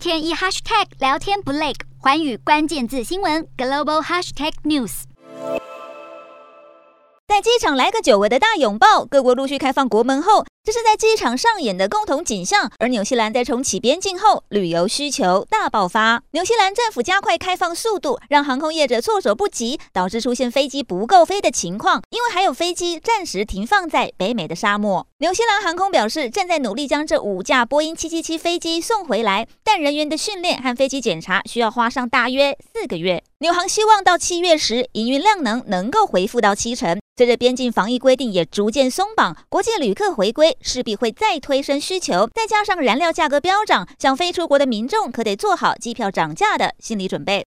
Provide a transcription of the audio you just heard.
天一 hashtag 聊天不累，环宇关键字新闻 global hashtag news。在机场来个久违的大拥抱，各国陆续开放国门后，这是在机场上演的共同景象。而纽西兰在重启边境后，旅游需求大爆发。纽西兰政府加快开放速度，让航空业者措手不及，导致出现飞机不够飞的情况。因为还有飞机暂时停放在北美的沙漠。纽西兰航空表示，正在努力将这五架波音777飞机送回来，但人员的训练和飞机检查需要花上大约四个月。纽航希望到七月时，营运量能能够恢复到七成。随着边境防疫规定也逐渐松绑，国际旅客回归势必会再推升需求，再加上燃料价格飙涨，想飞出国的民众可得做好机票涨价的心理准备。